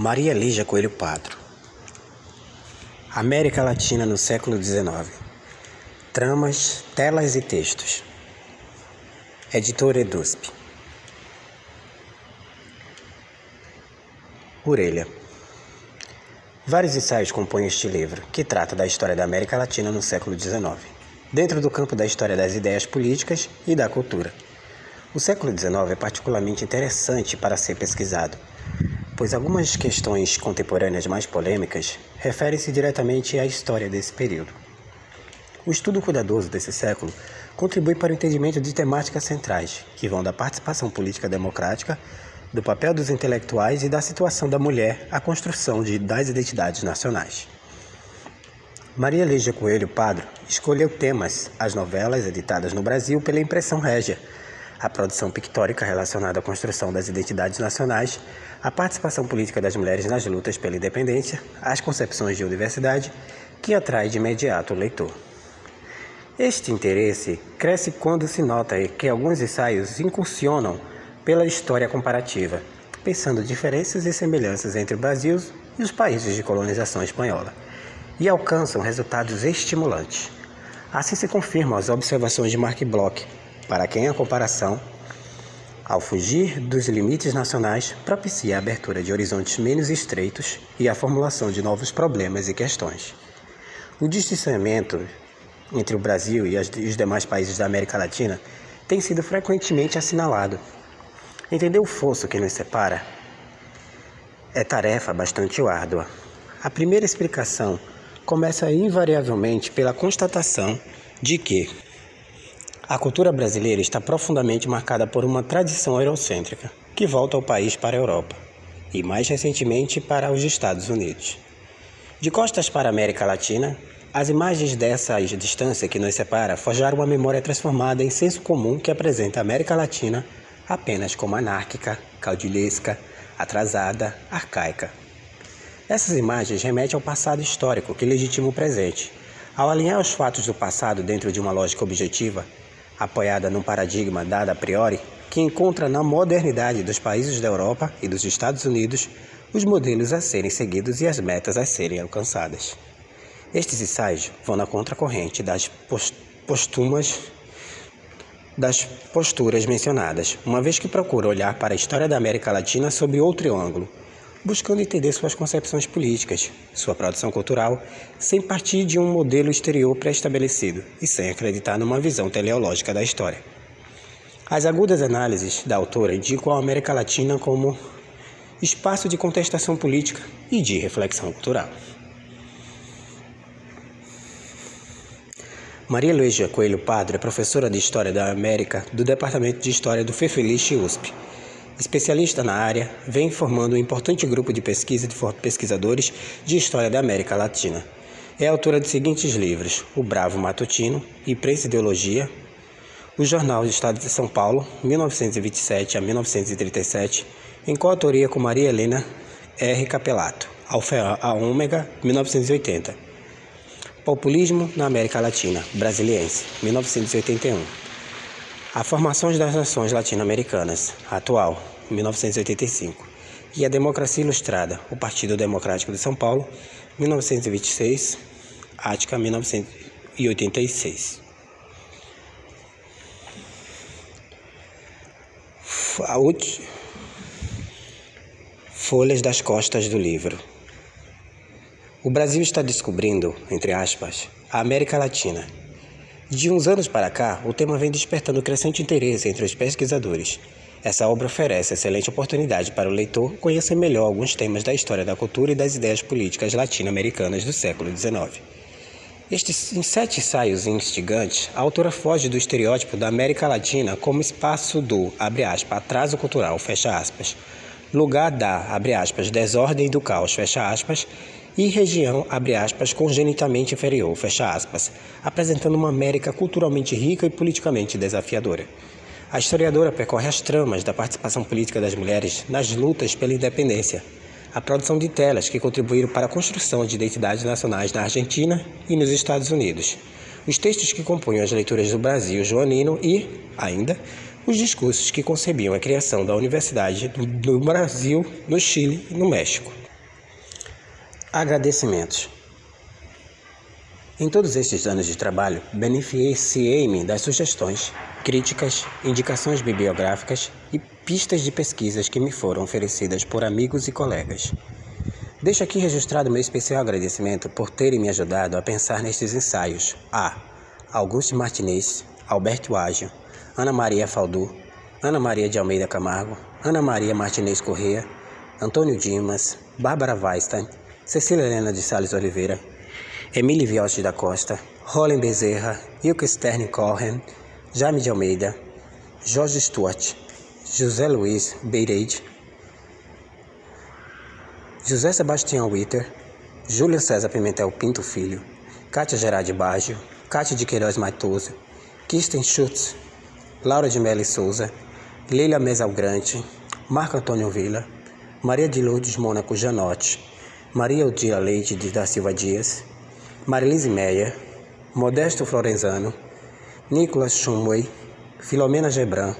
Maria Lígia Coelho Padro América Latina no século XIX Tramas, telas e textos. Editora Edusp. Orelha. Vários ensaios compõem este livro, que trata da história da América Latina no século XIX, dentro do campo da história das ideias políticas e da cultura. O século XIX é particularmente interessante para ser pesquisado, pois algumas questões contemporâneas mais polêmicas referem-se diretamente à história desse período. O estudo cuidadoso desse século contribui para o entendimento de temáticas centrais, que vão da participação política democrática, do papel dos intelectuais e da situação da mulher à construção de, das identidades nacionais. Maria Lígia Coelho Padro escolheu temas as novelas editadas no Brasil pela Impressão Régia, a produção pictórica relacionada à construção das identidades nacionais, a participação política das mulheres nas lutas pela independência, as concepções de universidade, que atrai de imediato o leitor. Este interesse cresce quando se nota que alguns ensaios incursionam pela história comparativa, pensando diferenças e semelhanças entre o Brasil e os países de colonização espanhola, e alcançam resultados estimulantes. Assim se confirmam as observações de Mark Bloch, para quem a comparação, ao fugir dos limites nacionais, propicia a abertura de horizontes menos estreitos e a formulação de novos problemas e questões. O distanciamento entre o Brasil e os demais países da América Latina tem sido frequentemente assinalado. Entender o fosso que nos separa é tarefa bastante árdua. A primeira explicação começa invariavelmente pela constatação de que a cultura brasileira está profundamente marcada por uma tradição eurocêntrica, que volta ao país para a Europa e, mais recentemente, para os Estados Unidos. De costas para a América Latina, as imagens dessa distância que nos separa forjaram uma memória transformada em senso comum que apresenta a América Latina apenas como anárquica, caudilhesca, atrasada, arcaica. Essas imagens remetem ao passado histórico que legitima o presente. Ao alinhar os fatos do passado dentro de uma lógica objetiva, apoiada num paradigma dado a priori, que encontra na modernidade dos países da Europa e dos Estados Unidos os modelos a serem seguidos e as metas a serem alcançadas. Estes ensaios vão na contracorrente das postumas das posturas mencionadas, uma vez que procura olhar para a história da América Latina sob outro ângulo, buscando entender suas concepções políticas, sua produção cultural, sem partir de um modelo exterior pré-estabelecido e sem acreditar numa visão teleológica da história. As agudas análises da autora indicam a América Latina como espaço de contestação política e de reflexão cultural. Maria Luísa Coelho Padre é professora de História da América do Departamento de História do FEFELIX USP Especialista na área, vem formando um importante grupo de pesquisa de pesquisadores de história da América Latina. É autora de seguintes livros: O Bravo Matutino, e Ideologia, o Jornal do Estado de São Paulo, 1927 a 1937, em coautoria com Maria Helena R. Capelato, Alfa a Ômega, 1980. Populismo na América Latina, Brasiliense, 1981. A Formação das Nações Latino-Americanas, atual, 1985. E a Democracia Ilustrada, o Partido Democrático de São Paulo, 1926, Ática, 1986. Folhas das costas do livro. O Brasil está descobrindo, entre aspas, a América Latina de uns anos para cá, o tema vem despertando crescente interesse entre os pesquisadores. Essa obra oferece excelente oportunidade para o leitor conhecer melhor alguns temas da história da cultura e das ideias políticas latino-americanas do século XIX. Estes em sete ensaios instigantes, a autora foge do estereótipo da América Latina como espaço do, abre aspas, atraso cultural, fecha aspas, lugar da, abre aspas, desordem do caos, fecha aspas, e região, abre aspas, congenitamente inferior, fecha aspas, apresentando uma América culturalmente rica e politicamente desafiadora. A historiadora percorre as tramas da participação política das mulheres nas lutas pela independência, a produção de telas que contribuíram para a construção de identidades nacionais na Argentina e nos Estados Unidos, os textos que compunham as leituras do Brasil joanino e, ainda, os discursos que concebiam a criação da Universidade do Brasil no Chile e no México. Agradecimentos. Em todos estes anos de trabalho, beneficiei-me das sugestões, críticas, indicações bibliográficas e pistas de pesquisas que me foram oferecidas por amigos e colegas. Deixo aqui registrado meu especial agradecimento por terem me ajudado a pensar nestes ensaios a Augusto Martinez, Alberto Ágio, Ana Maria Faldu, Ana Maria de Almeida Camargo, Ana Maria Martinez Corrêa, Antônio Dimas, Bárbara Weinstein, Cecília Helena de Sales Oliveira, Emília Viotti da Costa, Roland Bezerra, Ilka Stern Cohen, Jaime de Almeida, Jorge Stuart, José Luiz Beireide, José Sebastião Witter, Júlia César Pimentel Pinto Filho, Cátia Gerardi Baggio, Cátia de Queiroz Matoso, Kirsten Schutz, Laura de Melli Souza, Leila Mesalgrante, Marco Antônio Vila, Maria de Lourdes Mônaco Janotti, Maria Odila Leite de da Silva Dias, Marilise Meia, Modesto Florenzano, Nicolas Chumway, Filomena Gebran,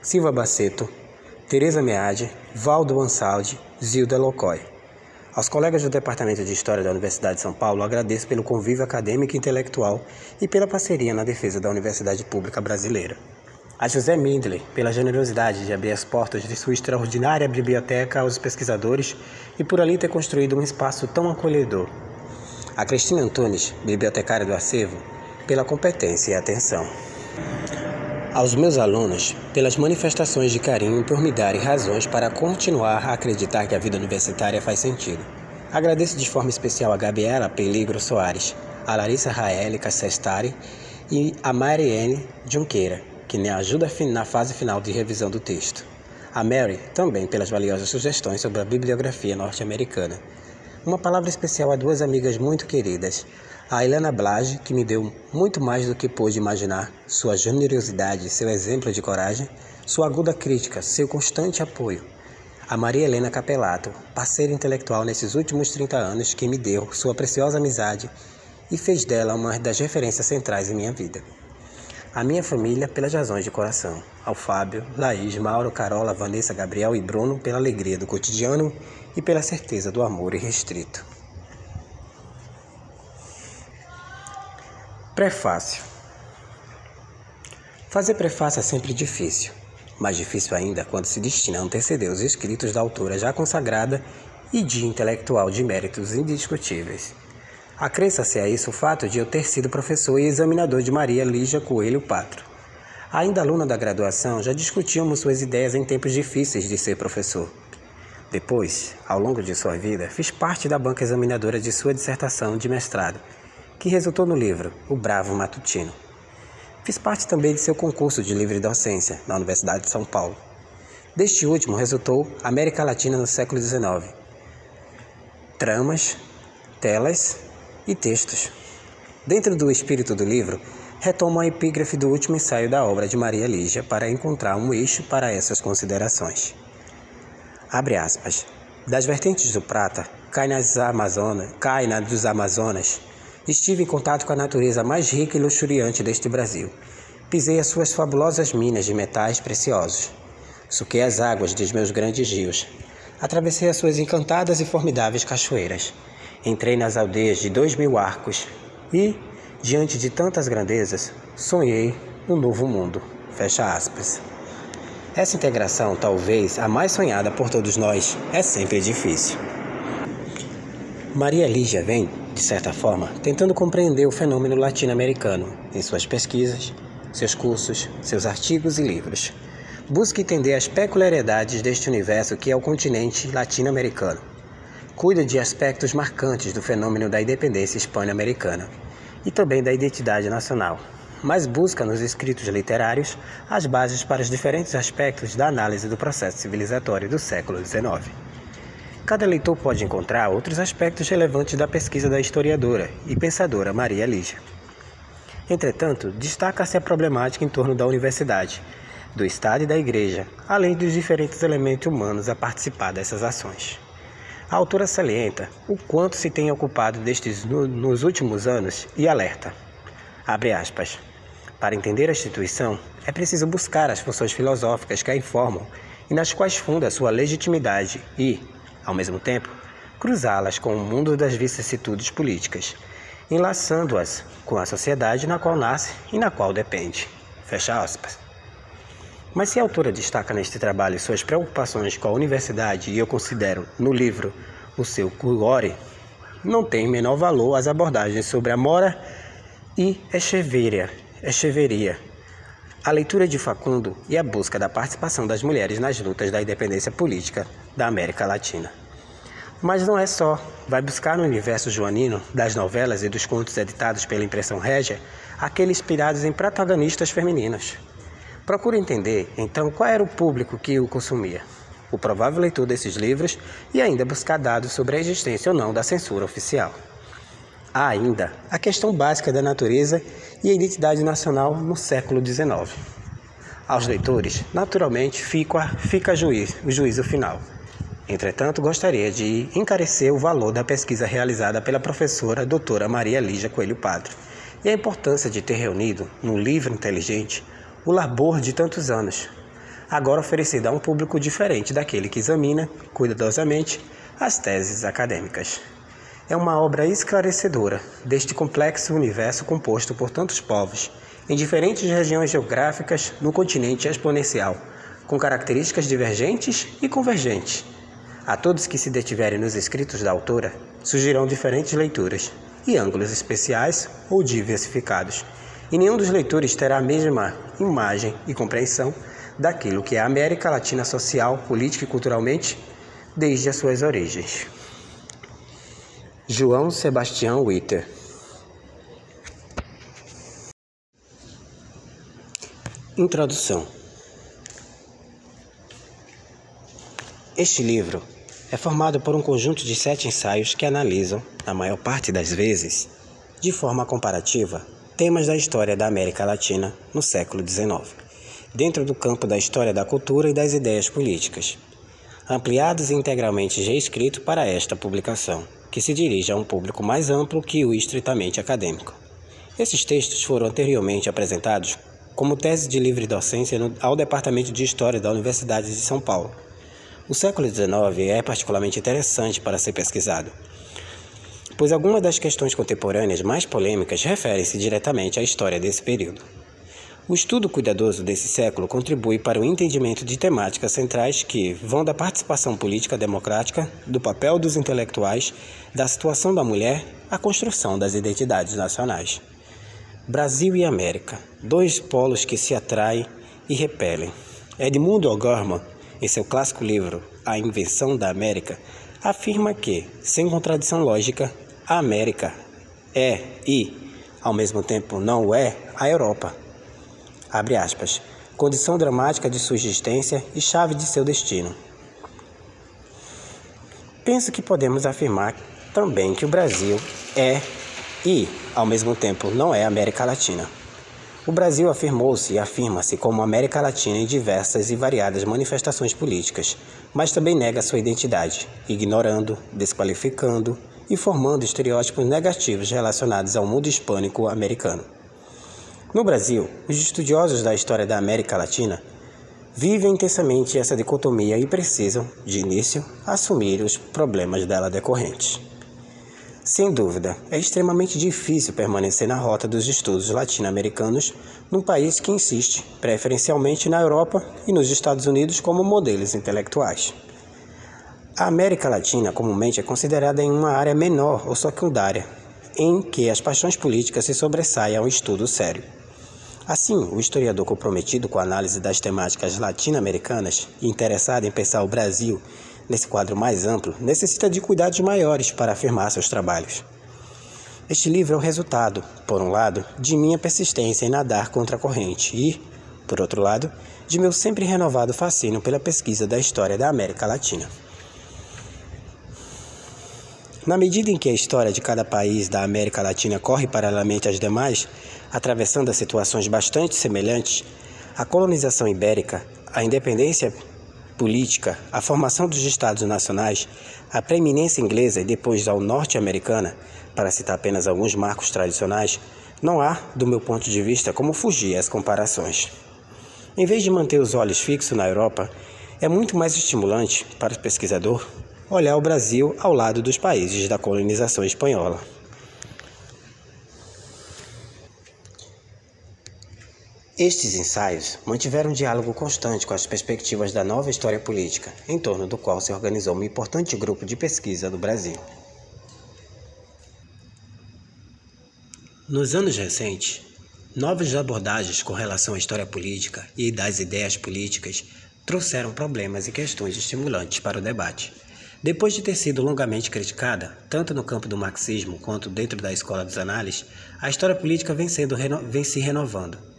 Silva Baceto, Tereza Meade, Valdo Ansaldi, Zilda Locói. Aos colegas do Departamento de História da Universidade de São Paulo, agradeço pelo convívio acadêmico e intelectual e pela parceria na defesa da Universidade Pública Brasileira. A José Mindley, pela generosidade de abrir as portas de sua extraordinária biblioteca aos pesquisadores e por ali ter construído um espaço tão acolhedor a Cristina Antunes, bibliotecária do acervo, pela competência e atenção. Aos meus alunos, pelas manifestações de carinho por me darem razões para continuar a acreditar que a vida universitária faz sentido. Agradeço de forma especial a Gabriela Peligro Soares, a Larissa Raeli Cassestari e a Mariene Junqueira, que me ajuda na fase final de revisão do texto. A Mary, também pelas valiosas sugestões sobre a bibliografia norte-americana. Uma palavra especial a duas amigas muito queridas. A Helena Blage, que me deu muito mais do que pôde imaginar, sua generosidade, seu exemplo de coragem, sua aguda crítica, seu constante apoio. A Maria Helena Capelato, parceira intelectual nesses últimos 30 anos, que me deu sua preciosa amizade e fez dela uma das referências centrais em minha vida. A minha família, pelas razões de coração. Ao Fábio, Laís, Mauro, Carola, Vanessa, Gabriel e Bruno, pela alegria do cotidiano e pela certeza do amor irrestrito. Prefácio Fazer prefácio é sempre difícil, mais difícil ainda quando se destina a anteceder os escritos da autora já consagrada e de intelectual de méritos indiscutíveis. Acresça-se a isso o fato de eu ter sido professor e examinador de Maria Lígia Coelho Patro. Ainda aluna da graduação, já discutíamos suas ideias em tempos difíceis de ser professor. Depois, ao longo de sua vida, fiz parte da banca examinadora de sua dissertação de mestrado, que resultou no livro O Bravo Matutino. Fiz parte também de seu concurso de livre docência na Universidade de São Paulo. Deste último resultou América Latina no século XIX. Tramas, telas e textos. Dentro do espírito do livro, retomo a epígrafe do último ensaio da obra de Maria Lígia para encontrar um eixo para essas considerações. Abre aspas. Das vertentes do Prata, cai nas Amazonas, cai na dos Amazonas. Estive em contato com a natureza mais rica e luxuriante deste Brasil. Pisei as suas fabulosas minas de metais preciosos. Suquei as águas dos meus grandes rios. Atravessei as suas encantadas e formidáveis cachoeiras. Entrei nas aldeias de dois mil arcos e, diante de tantas grandezas, sonhei um novo mundo. Fecha aspas. Essa integração, talvez a mais sonhada por todos nós, é sempre difícil. Maria Lígia vem, de certa forma, tentando compreender o fenômeno latino-americano em suas pesquisas, seus cursos, seus artigos e livros. Busca entender as peculiaridades deste universo que é o continente latino-americano. Cuida de aspectos marcantes do fenômeno da independência hispano-americana e também da identidade nacional, mas busca nos escritos literários as bases para os diferentes aspectos da análise do processo civilizatório do século XIX. Cada leitor pode encontrar outros aspectos relevantes da pesquisa da historiadora e pensadora Maria Lígia. Entretanto, destaca-se a problemática em torno da universidade, do Estado e da Igreja, além dos diferentes elementos humanos a participar dessas ações. A autora salienta o quanto se tem ocupado destes no, nos últimos anos e alerta. Abre aspas. Para entender a instituição, é preciso buscar as funções filosóficas que a informam e nas quais funda sua legitimidade e, ao mesmo tempo, cruzá-las com o mundo das vicissitudes políticas, enlaçando-as com a sociedade na qual nasce e na qual depende. Fecha aspas. Mas se a autora destaca neste trabalho suas preocupações com a universidade, e eu considero no livro o seu cuore, não tem menor valor as abordagens sobre a mora e echeveria, echeveria, a leitura de Facundo e a busca da participação das mulheres nas lutas da independência política da América Latina. Mas não é só. Vai buscar no universo joanino, das novelas e dos contos editados pela impressão régia, aqueles inspirados em protagonistas femininas. Procura entender, então, qual era o público que o consumia, o provável leitor desses livros e ainda buscar dados sobre a existência ou não da censura oficial. Há ainda a questão básica da natureza e a identidade nacional no século XIX. Aos leitores, naturalmente, fica, fica juiz, o juízo final. Entretanto, gostaria de encarecer o valor da pesquisa realizada pela professora doutora Maria Lígia Coelho Padre e a importância de ter reunido, num livro inteligente, o labor de tantos anos, agora oferecido a um público diferente daquele que examina, cuidadosamente, as teses acadêmicas é uma obra esclarecedora deste complexo universo composto por tantos povos, em diferentes regiões geográficas no continente exponencial, com características divergentes e convergentes. A todos que se detiverem nos escritos da autora, surgirão diferentes leituras e ângulos especiais ou diversificados, e nenhum dos leitores terá a mesma imagem e compreensão daquilo que é a América Latina social, política e culturalmente desde as suas origens. João Sebastião Witter Introdução Este livro é formado por um conjunto de sete ensaios que analisam, na maior parte das vezes, de forma comparativa, temas da história da América Latina no século XIX, dentro do campo da história da cultura e das ideias políticas, ampliados e integralmente reescrito para esta publicação que se dirige a um público mais amplo que o estritamente acadêmico. Esses textos foram anteriormente apresentados como tese de livre docência ao Departamento de História da Universidade de São Paulo. O século XIX é particularmente interessante para ser pesquisado, pois algumas das questões contemporâneas mais polêmicas referem-se diretamente à história desse período. O estudo cuidadoso desse século contribui para o entendimento de temáticas centrais que vão da participação política democrática, do papel dos intelectuais, da situação da mulher à construção das identidades nacionais. Brasil e América, dois polos que se atraem e repelem. Edmundo O'Gorman, em seu clássico livro A Invenção da América, afirma que, sem contradição lógica, a América é e, ao mesmo tempo, não é a Europa abre aspas, condição dramática de sua existência e chave de seu destino. Penso que podemos afirmar também que o Brasil é e, ao mesmo tempo, não é América Latina. O Brasil afirmou-se e afirma-se como América Latina em diversas e variadas manifestações políticas, mas também nega sua identidade, ignorando, desqualificando e formando estereótipos negativos relacionados ao mundo hispânico americano. No Brasil, os estudiosos da história da América Latina vivem intensamente essa dicotomia e precisam, de início, assumir os problemas dela decorrentes. Sem dúvida, é extremamente difícil permanecer na rota dos estudos latino-americanos num país que insiste, preferencialmente na Europa e nos Estados Unidos, como modelos intelectuais. A América Latina comumente é considerada em uma área menor ou secundária, em que as paixões políticas se sobressaem a um estudo sério. Assim, o historiador comprometido com a análise das temáticas latino-americanas e interessado em pensar o Brasil nesse quadro mais amplo, necessita de cuidados maiores para afirmar seus trabalhos. Este livro é o resultado, por um lado, de minha persistência em nadar contra a corrente e, por outro lado, de meu sempre renovado fascínio pela pesquisa da história da América Latina. Na medida em que a história de cada país da América Latina corre paralelamente às demais, atravessando situações bastante semelhantes, a colonização ibérica, a independência política, a formação dos Estados nacionais, a preeminência inglesa e depois ao norte-americana, para citar apenas alguns marcos tradicionais, não há, do meu ponto de vista, como fugir às comparações. Em vez de manter os olhos fixos na Europa, é muito mais estimulante para o pesquisador olhar o Brasil ao lado dos países da colonização espanhola. Estes ensaios mantiveram um diálogo constante com as perspectivas da nova história política, em torno do qual se organizou um importante grupo de pesquisa do Brasil. Nos anos recentes, novas abordagens com relação à história política e das ideias políticas trouxeram problemas e questões estimulantes para o debate. Depois de ter sido longamente criticada, tanto no campo do marxismo quanto dentro da escola dos análises, a história política vem, sendo, vem se renovando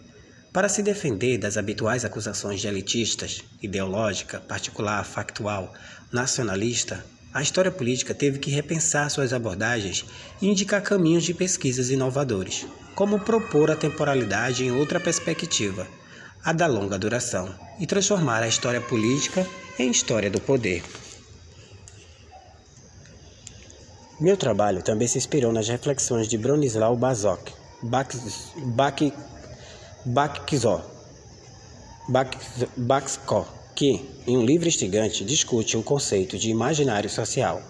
para se defender das habituais acusações de elitistas, ideológica, particular, factual, nacionalista, a história política teve que repensar suas abordagens e indicar caminhos de pesquisas inovadores, como propor a temporalidade em outra perspectiva, a da longa duração, e transformar a história política em história do poder. Meu trabalho também se inspirou nas reflexões de Bronislaw Bazok, Baxco, que, em um livro instigante, discute o conceito de imaginário social.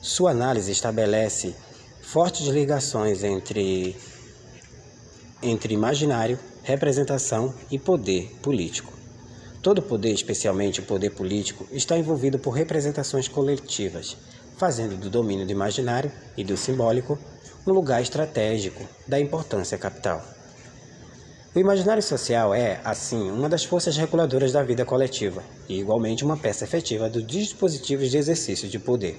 Sua análise estabelece fortes ligações entre, entre imaginário, representação e poder político. Todo poder, especialmente o poder político, está envolvido por representações coletivas, fazendo do domínio do imaginário e do simbólico um lugar estratégico da importância capital. O imaginário social é, assim, uma das forças reguladoras da vida coletiva e, igualmente, uma peça efetiva dos dispositivos de exercício de poder.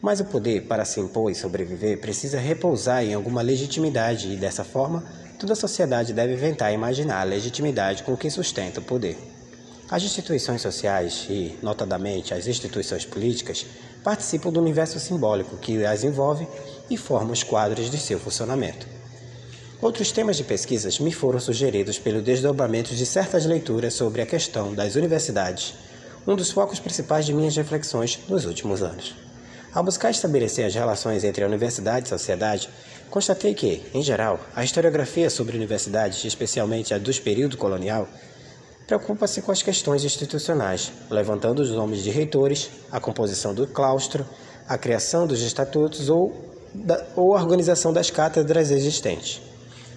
Mas o poder, para se impor e sobreviver, precisa repousar em alguma legitimidade e, dessa forma, toda a sociedade deve inventar e imaginar a legitimidade com que sustenta o poder. As instituições sociais e, notadamente, as instituições políticas participam do universo simbólico que as envolve e forma os quadros de seu funcionamento. Outros temas de pesquisas me foram sugeridos pelo desdobramento de certas leituras sobre a questão das universidades, um dos focos principais de minhas reflexões nos últimos anos. Ao buscar estabelecer as relações entre a universidade e sociedade, constatei que, em geral, a historiografia sobre universidades, especialmente a dos período colonial, preocupa-se com as questões institucionais, levantando os nomes de reitores, a composição do claustro, a criação dos estatutos ou, da, ou a organização das cátedras existentes.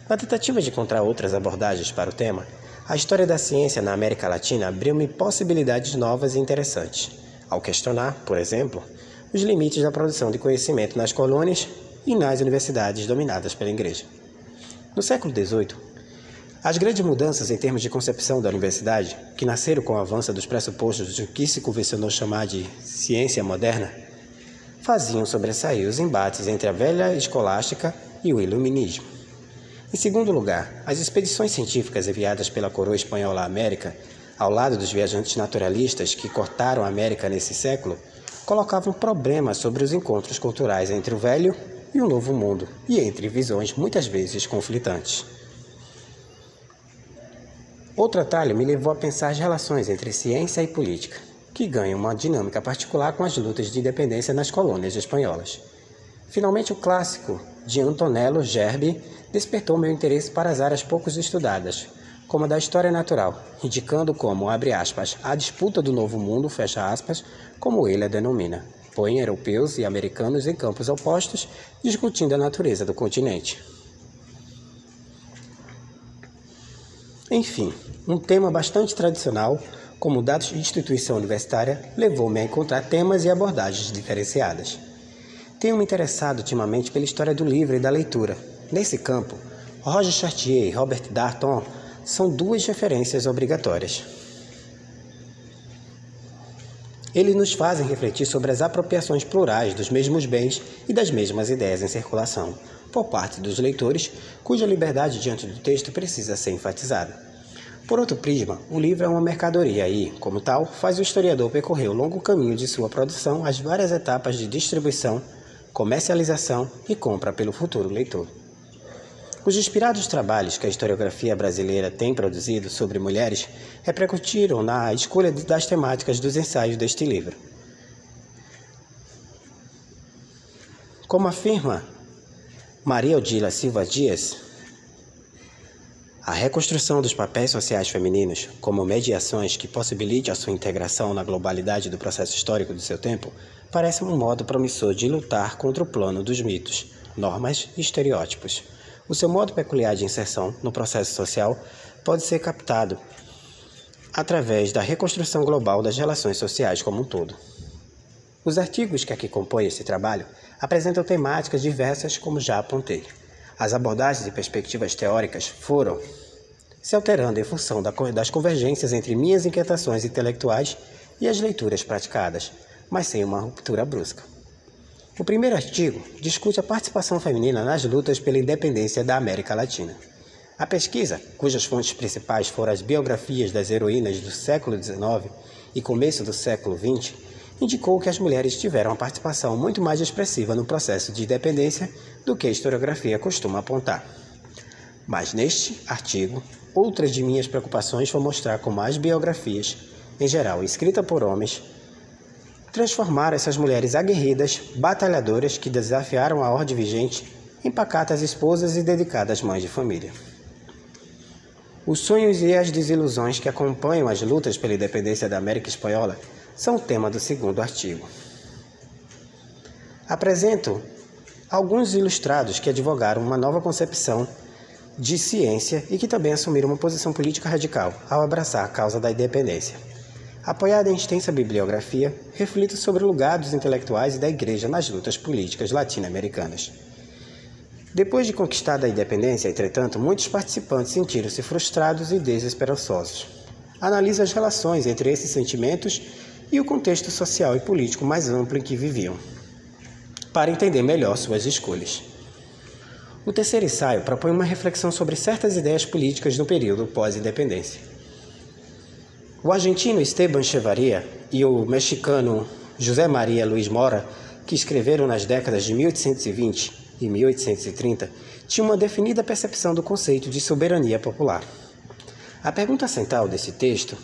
Na tentativa de encontrar outras abordagens para o tema, a história da ciência na América Latina abriu-me possibilidades novas e interessantes, ao questionar, por exemplo, os limites da produção de conhecimento nas colônias e nas universidades dominadas pela Igreja. No século XVIII, as grandes mudanças em termos de concepção da universidade, que nasceram com o avanço dos pressupostos do que se convencionou chamar de ciência moderna, faziam sobressair os embates entre a velha escolástica e o iluminismo. Em segundo lugar, as expedições científicas enviadas pela coroa espanhola à América, ao lado dos viajantes naturalistas que cortaram a América nesse século, colocavam problemas sobre os encontros culturais entre o velho e o novo mundo, e entre visões muitas vezes conflitantes. Outro atalho me levou a pensar as relações entre ciência e política, que ganham uma dinâmica particular com as lutas de independência nas colônias espanholas. Finalmente, o clássico de Antonello Gerbi despertou meu interesse para as áreas pouco estudadas, como a da história natural, indicando como, abre aspas, a disputa do novo mundo, fecha aspas, como ele a denomina, põe europeus e americanos em campos opostos, discutindo a natureza do continente. Enfim, um tema bastante tradicional, como dados de instituição universitária, levou-me a encontrar temas e abordagens diferenciadas. Tenho me interessado ultimamente pela história do livro e da leitura, Nesse campo, Roger Chartier e Robert Darnton são duas referências obrigatórias. Eles nos fazem refletir sobre as apropriações plurais dos mesmos bens e das mesmas ideias em circulação, por parte dos leitores, cuja liberdade diante do texto precisa ser enfatizada. Por outro prisma, o livro é uma mercadoria e, como tal, faz o historiador percorrer o longo caminho de sua produção as várias etapas de distribuição, comercialização e compra pelo futuro leitor. Os inspirados trabalhos que a historiografia brasileira tem produzido sobre mulheres repercutiram na escolha das temáticas dos ensaios deste livro. Como afirma Maria Odila Silva Dias, A reconstrução dos papéis sociais femininos, como mediações que possibilite a sua integração na globalidade do processo histórico do seu tempo, parece um modo promissor de lutar contra o plano dos mitos, normas e estereótipos. O seu modo peculiar de inserção no processo social pode ser captado através da reconstrução global das relações sociais como um todo. Os artigos que aqui compõem esse trabalho apresentam temáticas diversas, como já apontei. As abordagens e perspectivas teóricas foram se alterando em função das convergências entre minhas inquietações intelectuais e as leituras praticadas, mas sem uma ruptura brusca. O primeiro artigo discute a participação feminina nas lutas pela independência da América Latina. A pesquisa, cujas fontes principais foram as biografias das heroínas do século XIX e começo do século XX, indicou que as mulheres tiveram uma participação muito mais expressiva no processo de independência do que a historiografia costuma apontar. Mas neste artigo, outra de minhas preocupações foi mostrar como as biografias, em geral escritas por homens, transformaram essas mulheres aguerridas, batalhadoras que desafiaram a ordem vigente em pacatas esposas e dedicadas mães de família. Os sonhos e as desilusões que acompanham as lutas pela independência da América Espanhola são tema do segundo artigo. Apresento alguns ilustrados que advogaram uma nova concepção de ciência e que também assumiram uma posição política radical ao abraçar a causa da independência. Apoiada em extensa bibliografia, reflito sobre o lugar dos intelectuais e da Igreja nas lutas políticas latino-americanas. Depois de conquistada a independência, entretanto, muitos participantes sentiram-se frustrados e desesperançosos. Analisa as relações entre esses sentimentos e o contexto social e político mais amplo em que viviam, para entender melhor suas escolhas. O terceiro ensaio propõe uma reflexão sobre certas ideias políticas no período pós-independência. O argentino Esteban Chevaria e o mexicano José Maria Luiz Mora, que escreveram nas décadas de 1820 e 1830, tinham uma definida percepção do conceito de soberania popular. A pergunta central desse texto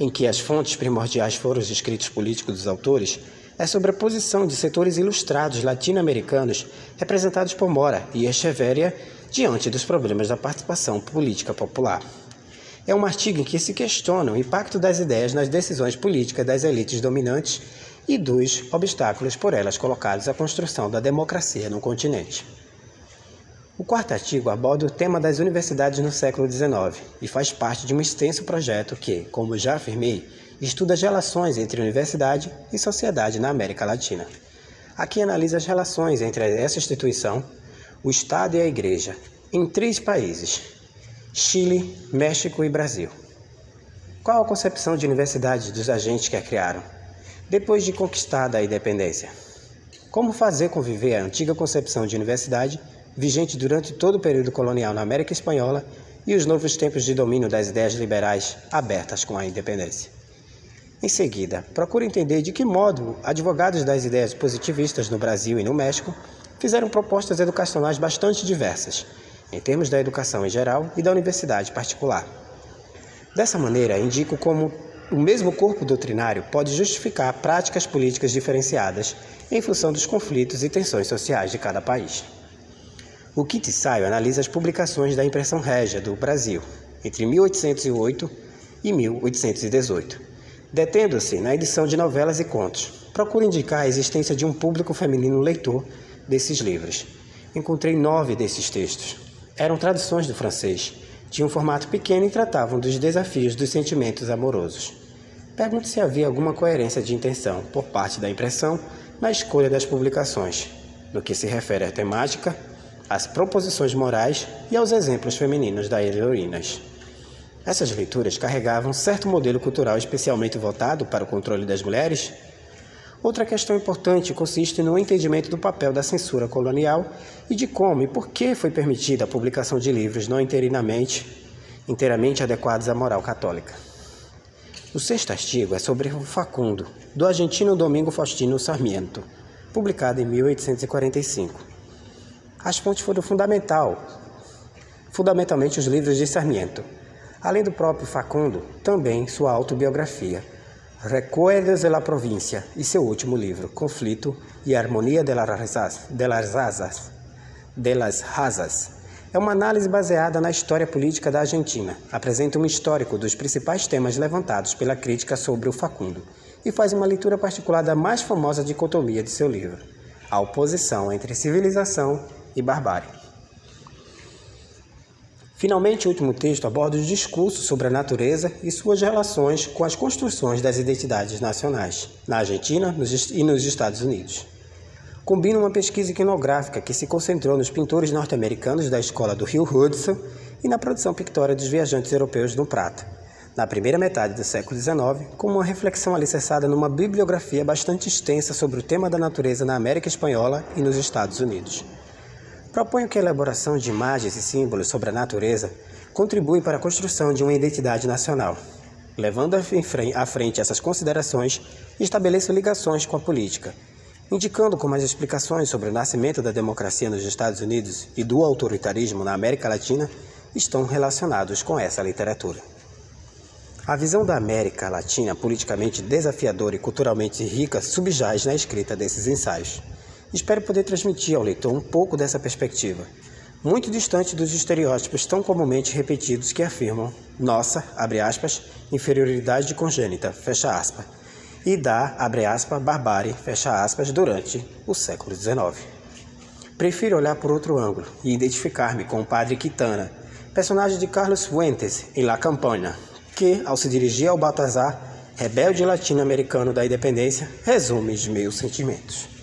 em que as fontes primordiais foram os escritos políticos dos autores, é sobre a posição de setores ilustrados latino-americanos representados por Mora e Echeverria diante dos problemas da participação política popular. É um artigo em que se questiona o impacto das ideias nas decisões políticas das elites dominantes e dos obstáculos por elas colocados à construção da democracia no continente. O quarto artigo aborda o tema das universidades no século XIX e faz parte de um extenso projeto que, como já afirmei, estuda as relações entre universidade e sociedade na América Latina. Aqui analisa as relações entre essa instituição, o Estado e a Igreja, em três países: Chile, México e Brasil. Qual a concepção de universidade dos agentes que a criaram, depois de conquistada a independência? Como fazer conviver a antiga concepção de universidade vigente durante todo o período colonial na América Espanhola e os novos tempos de domínio das ideias liberais abertas com a independência. Em seguida, procure entender de que modo advogados das ideias positivistas no Brasil e no México fizeram propostas educacionais bastante diversas, em termos da educação em geral e da universidade particular. Dessa maneira, indico como o mesmo corpo doutrinário pode justificar práticas políticas diferenciadas em função dos conflitos e tensões sociais de cada país. O quinto ensaio analisa as publicações da impressão régia do Brasil entre 1808 e 1818, detendo-se na edição de novelas e contos. Procuro indicar a existência de um público feminino leitor desses livros. Encontrei nove desses textos. Eram traduções do francês, tinham um formato pequeno e tratavam dos desafios dos sentimentos amorosos. Pergunto se havia alguma coerência de intenção por parte da impressão na escolha das publicações, no que se refere à temática, às proposições morais e aos exemplos femininos da heroínas. Essas leituras carregavam certo modelo cultural especialmente voltado para o controle das mulheres. Outra questão importante consiste no entendimento do papel da censura colonial e de como e por que foi permitida a publicação de livros não inteiramente, inteiramente adequados à moral católica. O sexto artigo é sobre o Facundo, do argentino Domingo Faustino Sarmiento, publicado em 1845. As fontes foram fundamental, fundamentalmente os livros de Sarmiento, além do próprio Facundo, também sua autobiografia, Recuerdos de la Província, e seu último livro, Conflito e Harmonia de las Razas, de las Razas, de las Razas é uma análise baseada na história política da Argentina. Apresenta um histórico dos principais temas levantados pela crítica sobre o Facundo e faz uma leitura particular da mais famosa dicotomia de seu livro, a oposição entre civilização e barbárie. Finalmente, o último texto aborda os discursos sobre a natureza e suas relações com as construções das identidades nacionais, na Argentina e nos Estados Unidos. Combina uma pesquisa iconográfica que se concentrou nos pintores norte-americanos da escola do Rio Hudson e na produção pictórica dos viajantes europeus no Prata, na primeira metade do século XIX, como uma reflexão alicerçada numa bibliografia bastante extensa sobre o tema da natureza na América Espanhola e nos Estados Unidos. Proponho que a elaboração de imagens e símbolos sobre a natureza contribui para a construção de uma identidade nacional. Levando à frente essas considerações, estabeleço ligações com a política, indicando como as explicações sobre o nascimento da democracia nos Estados Unidos e do autoritarismo na América Latina estão relacionados com essa literatura. A visão da América Latina politicamente desafiadora e culturalmente rica subjaz na escrita desses ensaios. Espero poder transmitir ao leitor um pouco dessa perspectiva, muito distante dos estereótipos tão comumente repetidos que afirmam nossa, abre aspas, inferioridade congênita, fecha aspas, e da, abre aspas, barbárie, fecha aspas, durante o século XIX. Prefiro olhar por outro ângulo e identificar-me com o padre Quitana, personagem de Carlos Fuentes em La Campana, que, ao se dirigir ao Baltazar, rebelde latino-americano da independência, resume os meus sentimentos.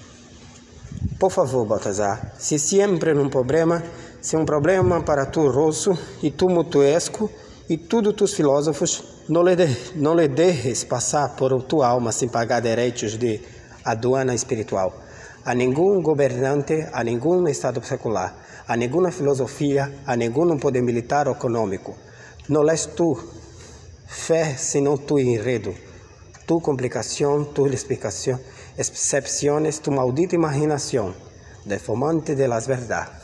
Por favor, Baltazar, se sempre um problema, se um problema para tu rosso e tu mutuesco e tudo tus filósofos, não lhe, de, não lhe deixes passar por tua alma sem pagar direitos de aduana espiritual. A nenhum governante, a nenhum estado secular, a nenhuma filosofia, a nenhum poder militar ou econômico. Não lês tu fé, senão tu enredo, tu complicação, tu explicação excepciones tu maldita imaginación, deformante de las verdades.